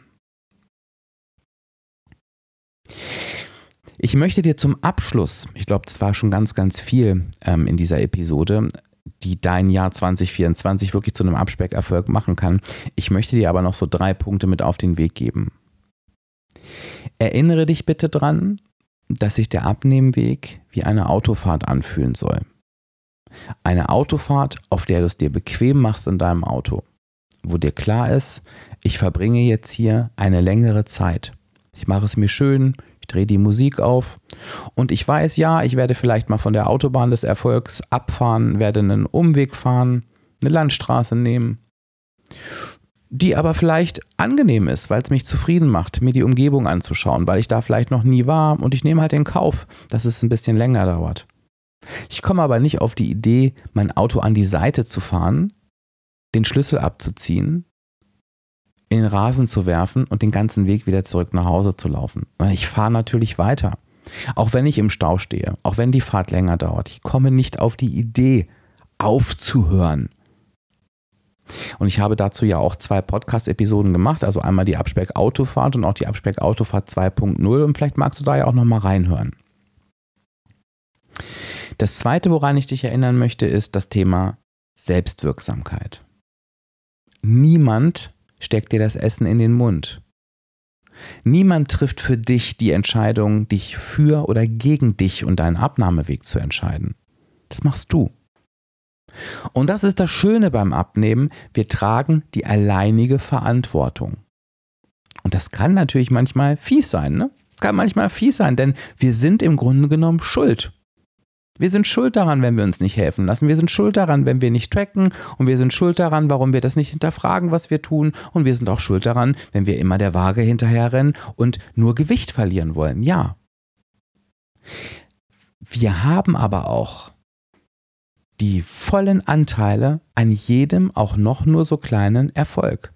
Ich möchte dir zum Abschluss, ich glaube, das war schon ganz, ganz viel ähm, in dieser Episode, die dein Jahr 2024 wirklich zu einem Abspeckerfolg machen kann. Ich möchte dir aber noch so drei Punkte mit auf den Weg geben. Erinnere dich bitte dran, dass sich der Abnehmweg wie eine Autofahrt anfühlen soll. Eine Autofahrt, auf der du es dir bequem machst in deinem Auto, wo dir klar ist, ich verbringe jetzt hier eine längere Zeit. Ich mache es mir schön, ich drehe die Musik auf und ich weiß, ja, ich werde vielleicht mal von der Autobahn des Erfolgs abfahren, werde einen Umweg fahren, eine Landstraße nehmen, die aber vielleicht angenehm ist, weil es mich zufrieden macht, mir die Umgebung anzuschauen, weil ich da vielleicht noch nie war und ich nehme halt den Kauf, dass es ein bisschen länger dauert. Ich komme aber nicht auf die Idee, mein Auto an die Seite zu fahren, den Schlüssel abzuziehen in den Rasen zu werfen und den ganzen Weg wieder zurück nach Hause zu laufen. Ich fahre natürlich weiter. Auch wenn ich im Stau stehe, auch wenn die Fahrt länger dauert. Ich komme nicht auf die Idee, aufzuhören. Und ich habe dazu ja auch zwei Podcast-Episoden gemacht, also einmal die Abspeck-Autofahrt und auch die Abspeck-Autofahrt 2.0 und vielleicht magst du da ja auch nochmal reinhören. Das zweite, woran ich dich erinnern möchte, ist das Thema Selbstwirksamkeit. Niemand steckt dir das Essen in den Mund. Niemand trifft für dich die Entscheidung, dich für oder gegen dich und deinen Abnahmeweg zu entscheiden. Das machst du. Und das ist das Schöne beim Abnehmen, wir tragen die alleinige Verantwortung. Und das kann natürlich manchmal fies sein, ne? Kann manchmal fies sein, denn wir sind im Grunde genommen schuld. Wir sind schuld daran, wenn wir uns nicht helfen lassen. Wir sind schuld daran, wenn wir nicht tracken. Und wir sind schuld daran, warum wir das nicht hinterfragen, was wir tun. Und wir sind auch schuld daran, wenn wir immer der Waage hinterherrennen und nur Gewicht verlieren wollen. Ja. Wir haben aber auch die vollen Anteile an jedem auch noch nur so kleinen Erfolg.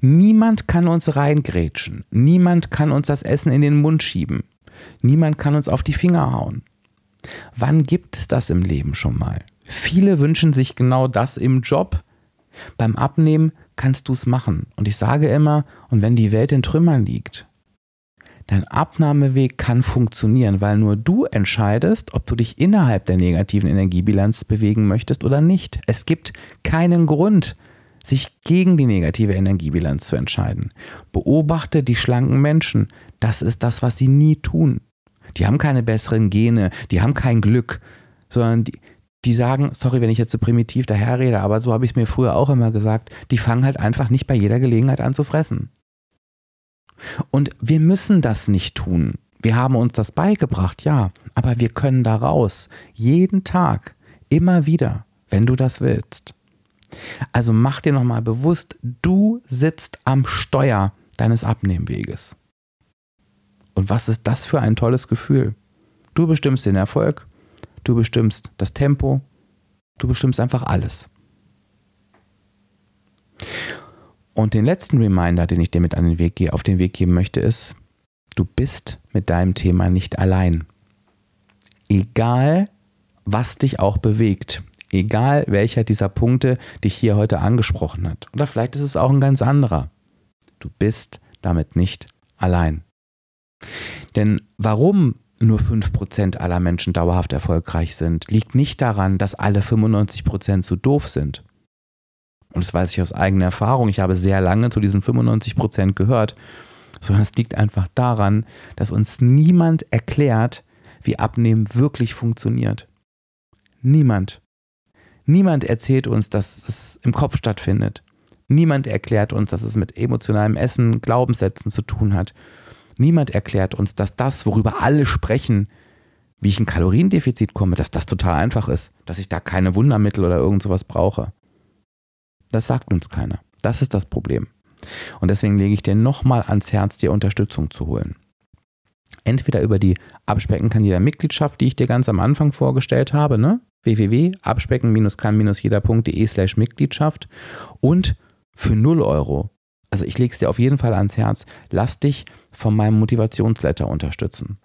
Niemand kann uns reingrätschen. Niemand kann uns das Essen in den Mund schieben. Niemand kann uns auf die Finger hauen. Wann gibt es das im Leben schon mal? Viele wünschen sich genau das im Job. Beim Abnehmen kannst du es machen. Und ich sage immer, und wenn die Welt in Trümmern liegt, dein Abnahmeweg kann funktionieren, weil nur du entscheidest, ob du dich innerhalb der negativen Energiebilanz bewegen möchtest oder nicht. Es gibt keinen Grund, sich gegen die negative Energiebilanz zu entscheiden. Beobachte die schlanken Menschen. Das ist das, was sie nie tun. Die haben keine besseren Gene, die haben kein Glück, sondern die, die sagen, sorry, wenn ich jetzt so primitiv daherrede, aber so habe ich es mir früher auch immer gesagt, die fangen halt einfach nicht bei jeder Gelegenheit an zu fressen. Und wir müssen das nicht tun. Wir haben uns das beigebracht, ja, aber wir können da raus. Jeden Tag, immer wieder, wenn du das willst. Also mach dir nochmal bewusst, du sitzt am Steuer deines Abnehmweges. Und was ist das für ein tolles Gefühl? Du bestimmst den Erfolg, du bestimmst das Tempo, du bestimmst einfach alles. Und den letzten Reminder, den ich dir mit an den Weg, auf den Weg geben möchte, ist, du bist mit deinem Thema nicht allein. Egal, was dich auch bewegt, egal welcher dieser Punkte dich hier heute angesprochen hat, oder vielleicht ist es auch ein ganz anderer, du bist damit nicht allein. Denn warum nur 5% aller Menschen dauerhaft erfolgreich sind, liegt nicht daran, dass alle 95% zu doof sind. Und das weiß ich aus eigener Erfahrung. Ich habe sehr lange zu diesen 95% gehört, sondern es liegt einfach daran, dass uns niemand erklärt, wie Abnehmen wirklich funktioniert. Niemand. Niemand erzählt uns, dass es im Kopf stattfindet. Niemand erklärt uns, dass es mit emotionalem Essen, Glaubenssätzen zu tun hat. Niemand erklärt uns, dass das, worüber alle sprechen, wie ich ein Kaloriendefizit komme, dass das total einfach ist, dass ich da keine Wundermittel oder irgend sowas brauche. Das sagt uns keiner. Das ist das Problem. Und deswegen lege ich dir nochmal ans Herz, dir Unterstützung zu holen. Entweder über die Abspecken-Kandidat-Mitgliedschaft, die ich dir ganz am Anfang vorgestellt habe, ne? www.abspecken-kann-jeder.de slash Mitgliedschaft und für 0 Euro, also ich lege es dir auf jeden Fall ans Herz, lass dich von meinem Motivationsletter unterstützen.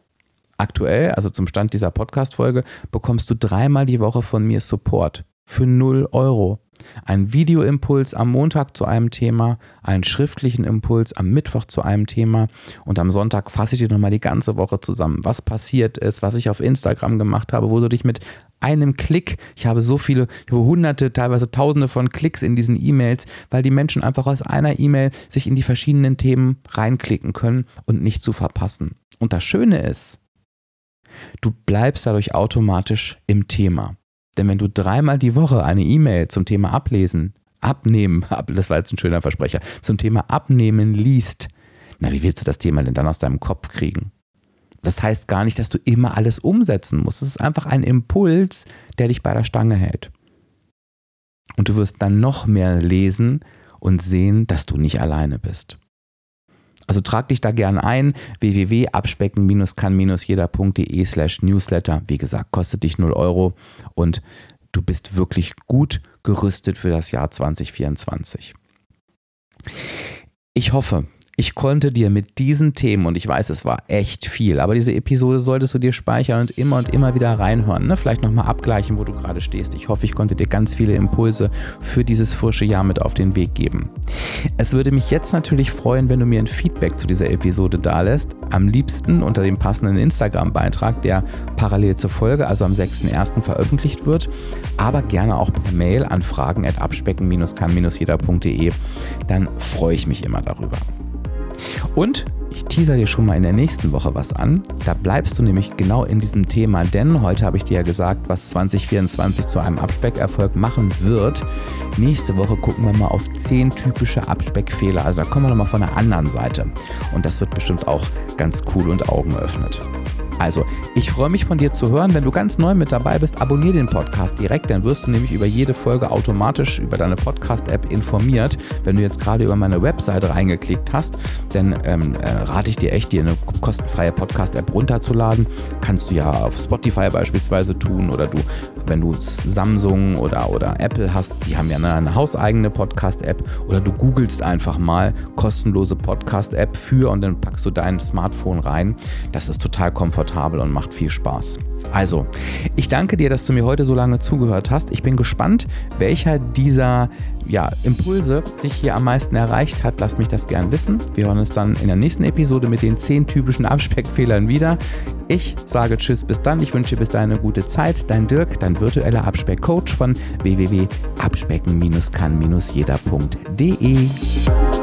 Aktuell, also zum Stand dieser Podcast-Folge, bekommst du dreimal die Woche von mir Support für 0 Euro. Ein Videoimpuls am Montag zu einem Thema, einen schriftlichen Impuls am Mittwoch zu einem Thema und am Sonntag fasse ich dir nochmal die ganze Woche zusammen, was passiert ist, was ich auf Instagram gemacht habe, wo du dich mit einem Klick, ich habe so viele, ich habe hunderte, teilweise tausende von Klicks in diesen E-Mails, weil die Menschen einfach aus einer E-Mail sich in die verschiedenen Themen reinklicken können und nicht zu verpassen. Und das Schöne ist, du bleibst dadurch automatisch im Thema. Denn wenn du dreimal die Woche eine E-Mail zum Thema Ablesen, Abnehmen, <laughs> das war jetzt ein schöner Versprecher, zum Thema Abnehmen liest, na, wie willst du das Thema denn dann aus deinem Kopf kriegen? Das heißt gar nicht, dass du immer alles umsetzen musst. Es ist einfach ein Impuls, der dich bei der Stange hält. Und du wirst dann noch mehr lesen und sehen, dass du nicht alleine bist. Also trag dich da gerne ein, www.abspecken-kann-jeder.de slash newsletter. Wie gesagt, kostet dich 0 Euro und du bist wirklich gut gerüstet für das Jahr 2024. Ich hoffe, ich konnte dir mit diesen Themen, und ich weiß, es war echt viel, aber diese Episode solltest du dir speichern und immer und immer wieder reinhören. Ne? Vielleicht nochmal abgleichen, wo du gerade stehst. Ich hoffe, ich konnte dir ganz viele Impulse für dieses frische Jahr mit auf den Weg geben. Es würde mich jetzt natürlich freuen, wenn du mir ein Feedback zu dieser Episode dalässt. Am liebsten unter dem passenden Instagram-Beitrag, der parallel zur Folge, also am 6.1. veröffentlicht wird, aber gerne auch per Mail an fragen.abspecken-kann-jeder.de. Dann freue ich mich immer darüber. Und ich teaser dir schon mal in der nächsten Woche was an. Da bleibst du nämlich genau in diesem Thema, denn heute habe ich dir ja gesagt, was 2024 zu einem Abspeckerfolg machen wird. Nächste Woche gucken wir mal auf 10 typische Abspeckfehler. Also da kommen wir nochmal von der anderen Seite. Und das wird bestimmt auch ganz cool und Augen öffnet. Also, ich freue mich von dir zu hören. Wenn du ganz neu mit dabei bist, abonniere den Podcast direkt, dann wirst du nämlich über jede Folge automatisch über deine Podcast-App informiert. Wenn du jetzt gerade über meine Webseite reingeklickt hast, dann ähm, äh, rate ich dir echt, dir eine kostenfreie Podcast-App runterzuladen. Kannst du ja auf Spotify beispielsweise tun oder du, wenn du Samsung oder, oder Apple hast, die haben ja eine, eine hauseigene Podcast-App oder du googelst einfach mal kostenlose Podcast-App für und dann packst du dein Smartphone rein. Das ist total komfortabel komfortabel und macht viel Spaß. Also, ich danke dir, dass du mir heute so lange zugehört hast. Ich bin gespannt, welcher dieser ja, Impulse dich hier am meisten erreicht hat. Lass mich das gern wissen. Wir hören uns dann in der nächsten Episode mit den 10 typischen Abspeckfehlern wieder. Ich sage Tschüss, bis dann. Ich wünsche bis dahin eine gute Zeit. Dein Dirk, dein virtueller Abspeckcoach von www.abspecken-kann-jeder.de.